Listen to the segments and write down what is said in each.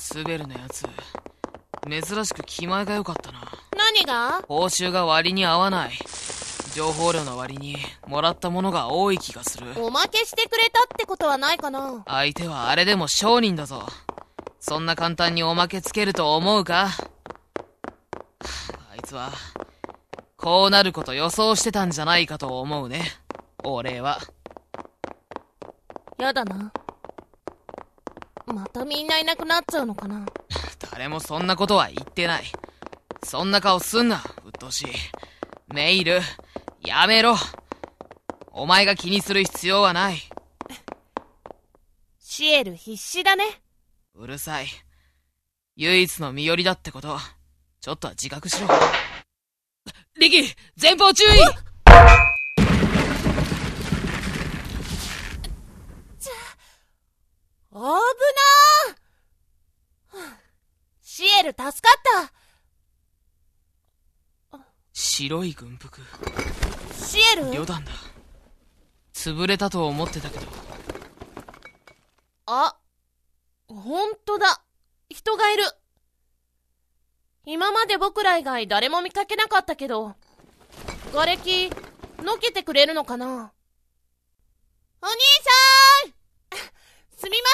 スベルのやつ。珍しく気前が良かったな。何が？報酬が割に合わない。情報量の割にもらったものが多い気がする。おまけしてくれたってことはないかな。相手はあれでも商人だぞ。そんな簡単におまけつけると思うか？あいつはこうなること予想してたんじゃないかと思うね。俺は。やだなまたみんないなくなっちゃうのかな？誰もそんなことは言ってない。そんな顔すんなうっとうしい。メイルやめろ。お前が気にする必要はない。シエル必死だね。うるさい。唯一の身寄りだってこと。ちょっとは自覚しろ。リキ前方注意危なー。シエル助かった。白い軍服。シエル？旅団だ。潰れたと思ってたけど。あ、ほんとだ。人がいる。今まで僕ら以外誰も見かけなかったけど、瓦礫、のけてくれるのかな。お兄さんすみま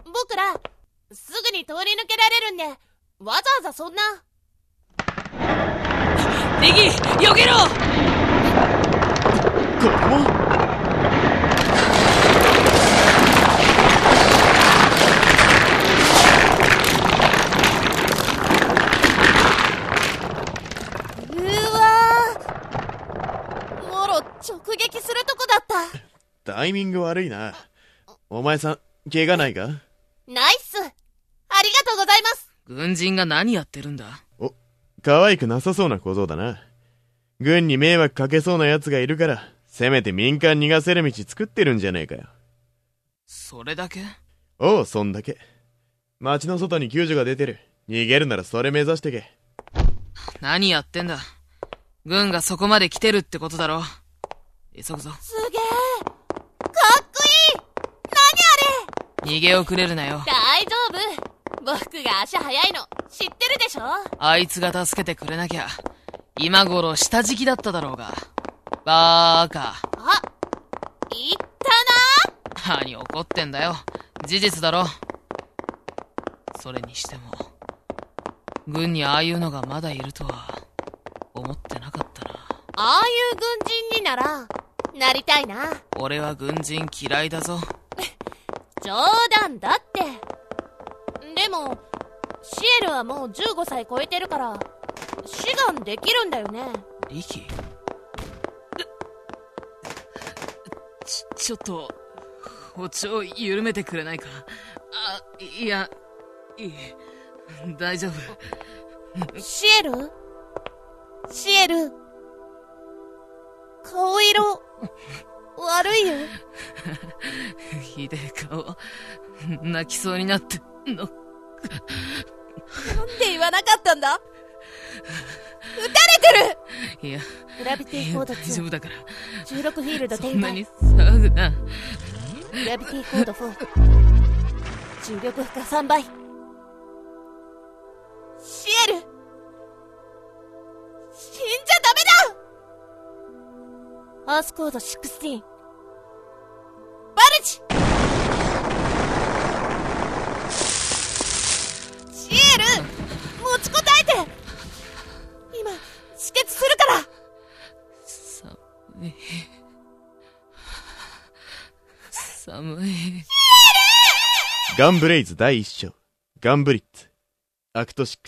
せん僕ら、すぐに通り抜けられるんで、わざわざそんな。リキ避けろ子供うわーもろ直撃するとこだった。タイミング悪いな。お前さん、怪我ないか？ナイスありがとうございます軍人が何やってるんだ？お、可愛くなさそうな小僧だな。軍に迷惑かけそうな奴がいるから、せめて民間逃がせる道作ってるんじゃねえかよ。それだけ？おう、そんだけ。街の外に救助が出てる。逃げるならそれ目指してけ。何やってんだ？軍がそこまで来てるってことだろ急ぐぞすげえかっこいい何あれ逃げ遅れるなよ。大丈夫。僕が足早いの知ってるでしょ？あいつが助けてくれなきゃ今頃下敷きだっただろうが。バーカ。あ言ったな。何怒ってんだよ。事実だろ。それにしても軍にああいうのがまだいるとは思ってなかったな。ああいう軍人にならなりたいな。俺は軍人嫌いだぞ冗談だって。でもシエルはもう15歳超えてるから志願できるんだよね。リキちちょっと歩調緩めてくれないか？あいやいい大丈夫。シエル？シエル？顔色？悪いよ。ひでえ顔。泣きそうになって。んの。なんで言わなかったんだ？撃たれてる！いやグラビティコード2大丈夫だから。16フィールドそ展開。んなに騒ぐな。グラビティコード4重力負荷3倍。シエルアースコード16バルジシエル！持ちこたえて！今止血するから！寒い。寒い。ガンブレイズ第一章。ガンブリッツ。 Act 6。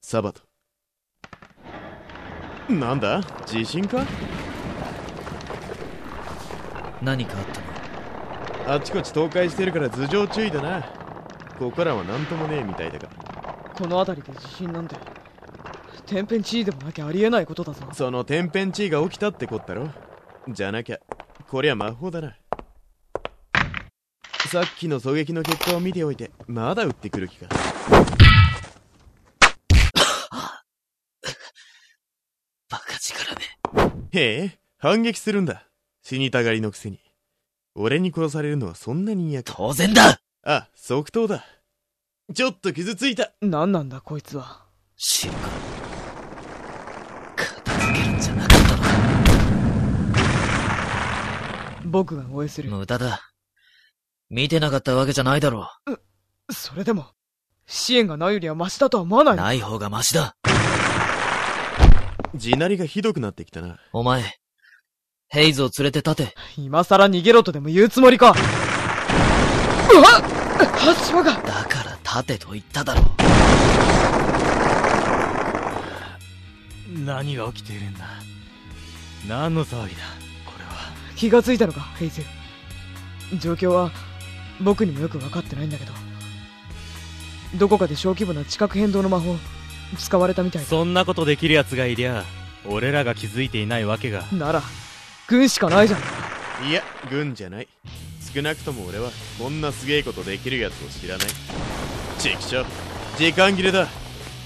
サバト。なんだ？地震か？何かあったの？あっちこっち倒壊してるから頭上注意だな。ここらはなんともねえみたいだが。この辺りで地震なんて天変地異でもなきゃありえないことだぞその天変地異が起きたってこったろじゃなきゃ、こりゃ魔法だな。さっきの狙撃の結果を見ておいて、まだ撃ってくる気か。バカ力めへえ、反撃するんだ。死にたがりのくせに。俺に殺されるのはそんなに嫌か。当然だあ、即答だ。ちょっと傷ついた。何なんだこいつは知るか片付けるんじゃなかったのか僕が応援する無駄だ。見てなかったわけじゃないだろそれでも支援がないよりはマシだとは思わなう。いの？ない方がマシだ。地鳴りがひどくなってきたな。お前、ヘイズを連れて立て。今さら逃げろとでも言うつもりか。うわっ！橋場が。だから立てと言っただろ何が起きているんだ？何の騒ぎだ？これは。気がついたのかヘイズ状況は僕にもよく分かってないんだけど。どこかで小規模な地殻変動の魔法使われたみたいそんなことできる奴がいりゃ俺らが気づいていないわけが。なら軍しかないじゃんいや、軍じゃない。少なくとも俺は、こんなすげえことできるやつを知らない。ちくしょう。時間切れだ。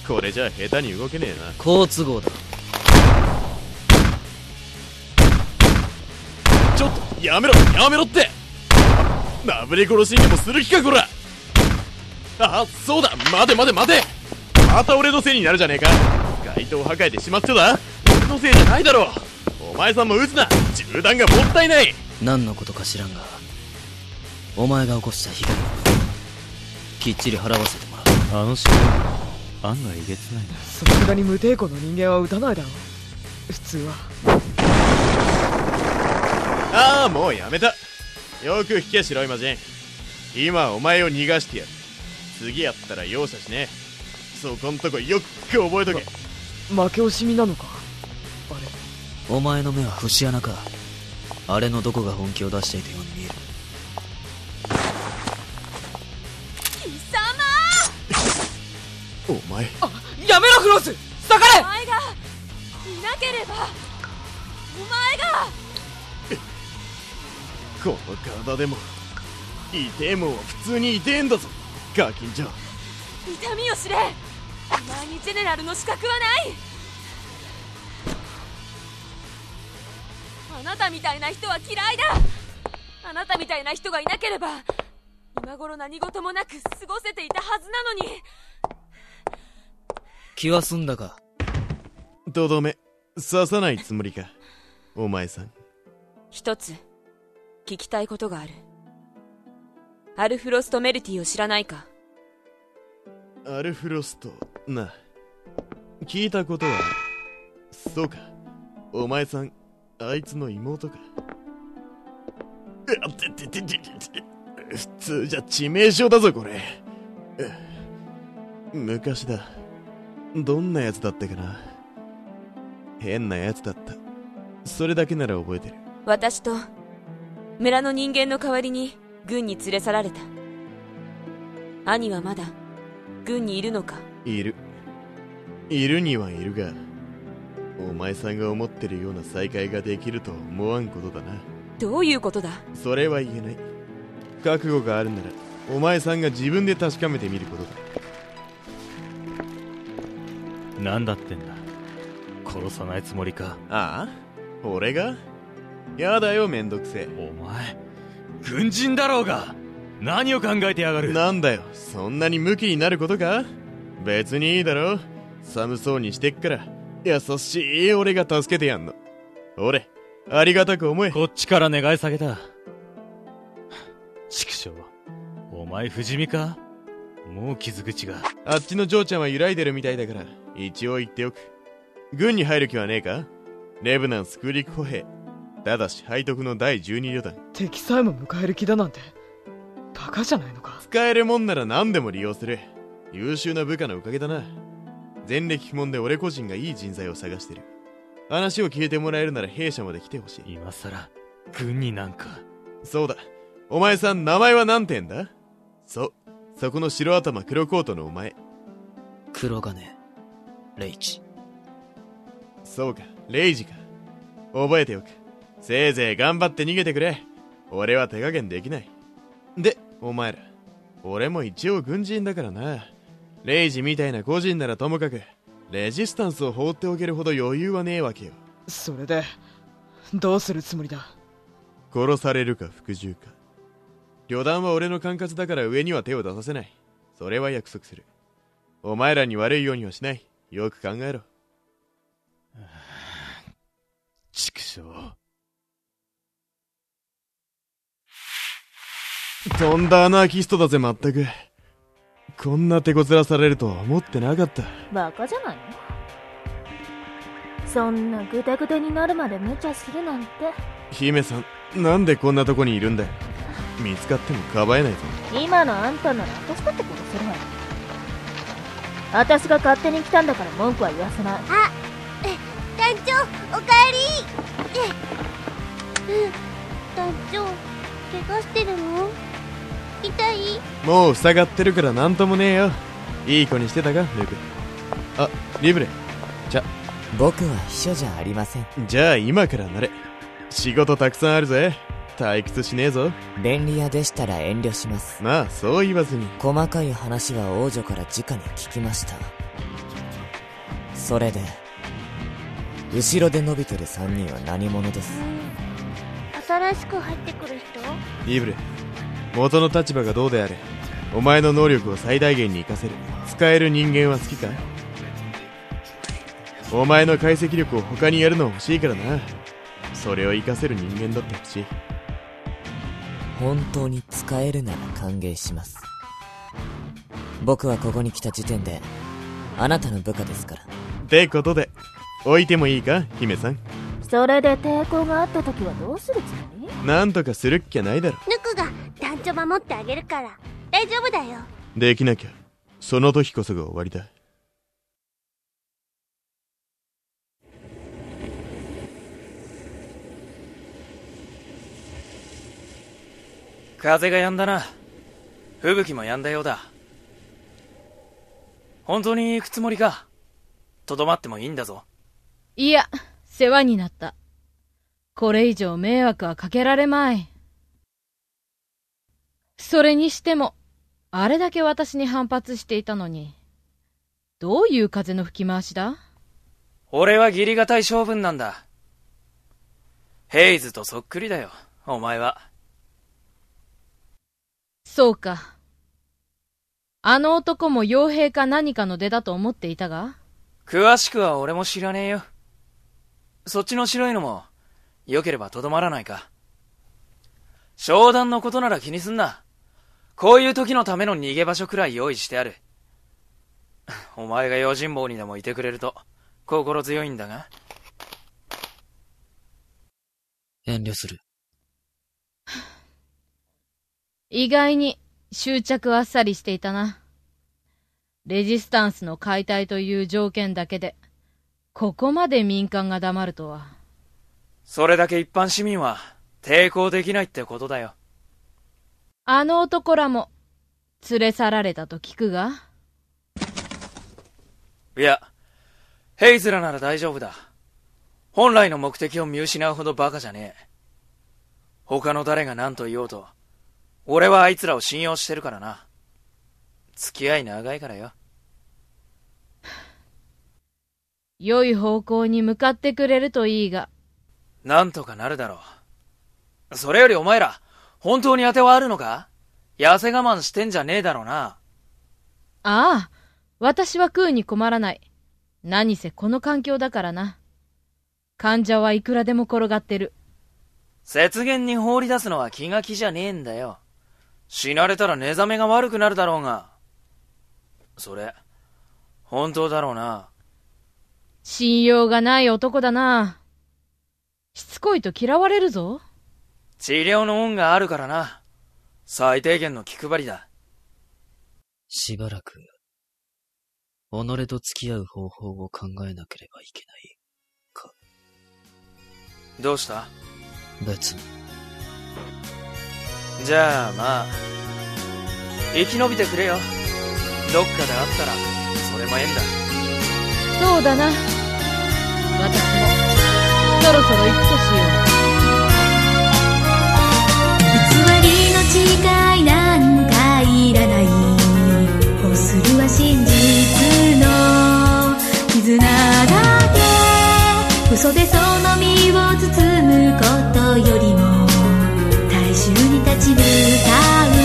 これじゃ下手に動けねえな。好都合だ。ちょっと、やめろやめろってなぶり殺しにでもする気かこらあ、そうだ待て待て待てまた俺のせいになるじゃねえか街灯破壊でしまっちゃだ俺のせいじゃないだろお前さんも撃つな銃弾がもったいない。何のことか知らんが、お前が起こした被害を、きっちり払わせてもらう。あの城案外えげつないな。さすがに無抵抗の人間は撃たないだろう。普通は。ああもうやめた。よく聞け白い魔人今お前を逃がしてやる。次やったら容赦しねえ。そこんとこよく覚えとけ。負け惜しみなのか？お前の目は節穴か？あれのどこが本気を出していたように見える。お前。やめろフロス！下がれ！お前がいなければお前が！この体でも。痛えもんは普通に痛えんだぞ。ガキンチョ痛みを知れ。お前にジェネラルの資格はないあなたみたいな人は嫌いだ。あなたみたいな人がいなければ今頃何事もなく過ごせていたはずなのに。気は済んだか？とどめ刺さないつもりか？お前さん。一つ聞きたいことがある。アルフロスト・メルティを知らないか？アルフロストな。聞いたことはある。そうか。お前さんあいつの妹か。あてててててて普通じゃ致命傷だぞこれ。う昔だ。どんなやつだったかな。変なやつだった。それだけなら覚えてる。私と村の人間の代わりに軍に連れ去られた。兄はまだ軍にいるのか。いる。いるにはいるがお前さんが思ってるような再会ができるとは思わんことだな。どういうことだ？それは言えない。覚悟があるならお前さんが自分で確かめてみることだ。何だってんだ？殺さないつもりか？ああ？俺が？やだよめんどくせお前軍人だろうが！何を考えてやがえる？なんだよそんなにムキになることか？別にいいだろ。寒そうにしてっから優しい俺が助けてやんの。俺ありがたく思え。こっちから願い下げた。畜生お前不死身か？もう傷口が。あっちの嬢ちゃんは揺らいでるみたいだから一応言っておく。軍に入る気はねえか？レブナンス空陸歩兵。ただし背徳の第12旅団。敵さえも迎える気だなんてバカじゃないのか？使えるもんなら何でも利用する。優秀な部下のおかげだな前歴不問で俺個人がいい人材を探してる。話を聞いてもらえるなら弊社まで来てほしい。今さら軍になんか。そうだ。お前さん名前は何てんだ？そうそこの白頭黒コートのお前。黒金、レイチ。そうか。レイジか。覚えておく。せいぜい頑張って逃げてくれ。俺は手加減できない。でお前ら。俺も一応軍人だからなレイジみたいな個人ならともかくレジスタンスを放っておけるほど余裕はねえわけよそれでどうするつもりだ？殺されるか服従か旅団は俺の管轄だから上には手を出させないそれは約束する。お前らに悪いようにはしない。よく考えろ。畜生。とんだアナーキストだぜ、まったく。こんな手こずらされるとは思ってなかった。バカじゃないの？そんなグダグダになるまで無茶するなんて姫さん、なんでこんなとこにいるんだよ。見つかってもかばえないぞ。今のあんたなら私だって殺せるわよ私が勝手に来たんだから文句は言わせない団長おかえりうん団長怪我してるの？痛い？もう塞がってるからなんともねえよ。いい子にしてたか、ルーク。あ、リブレ。僕は秘書じゃありませんじゃあ今からなれ。仕事たくさんあるぜ。退屈しねえぞ。便利屋でしたら遠慮しますまあ、そう言わずに。細かい話は王女から直に聞きましたそれで後ろで伸びてる3人は何者です？新しく入ってくる人？リブレ。元の立場がどうであれ。お前の能力を最大限に活かせる。使える人間は好きか？お前の解析力を他にやるの欲しいからな。それを活かせる人間だって欲しい。本当に使えるなら歓迎します僕はここに来た時点であなたの部下ですからってことで、置いてもいいか、姫さん？それで抵抗があった時はどうするつもり？なんとかするっきゃないだろ。ぬくが団長守ってあげるから大丈夫だよできなきゃ、その時こそが終わりだ。風が止んだな。吹雪も止んだようだ。本当に行くつもりか。とどまってもいいんだぞ。いや、世話になった。これ以上迷惑はかけられまい。それにしても、あれだけ私に反発していたのに、どういう風の吹き回しだ？俺は義理がたい性分なんだ。ヘイズとそっくりだよ、お前は。そうか。あの男も傭兵か何かの出だと思っていたが？詳しくは俺も知らねえよ。そっちの白いのも、良ければとどまらないか。商談のことなら気にすんな。こういう時のための逃げ場所くらい用意してある。お前が用心棒にでもいてくれると、心強いんだが。遠慮する。意外に執着あっさりしていたな。レジスタンスの解体という条件だけで、ここまで民間が黙るとは。それだけ一般市民は抵抗できないってことだよ。あの男らも連れ去られたと聞くが？いや、ヘイズラなら大丈夫だ。本来の目的を見失うほどバカじゃねえ。他の誰が何と言おうと、俺はあいつらを信用してるからな。付き合い長いからよ。良い方向に向かってくれるといいが。なんとかなるだろう。それよりお前ら、本当に当てはあるのか？痩せ我慢してんじゃねえだろうな。ああ、私は食うに困らない。何せこの環境だからな。患者はいくらでも転がってる。雪原に放り出すのは気が気じゃねえんだよ。死なれたら寝覚めが悪くなるだろうが。それ、本当だろうな。信用がない男だな。しつこいと嫌われるぞ。治療の恩があるからな。最低限の気配りだ。しばらく、己と付き合う方法を考えなければいけない。どうした？別に。じゃあまあ、生き延びてくれよ。どっかで会ったら、それも縁だ。そうだな。私も、そろそろ行くとしよう。違いなんかいらない。欲するは真実の絆だけ嘘でその身を包むことよりも大衆に立ち向かう。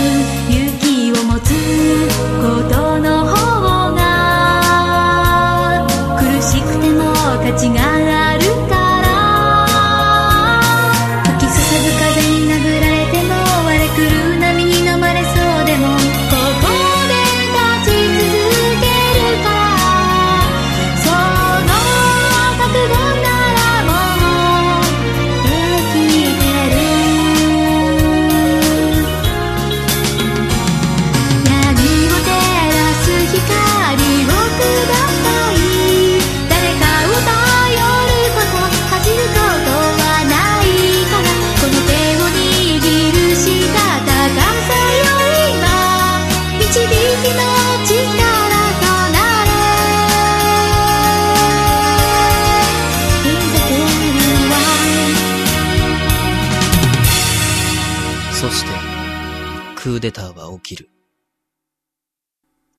起きる。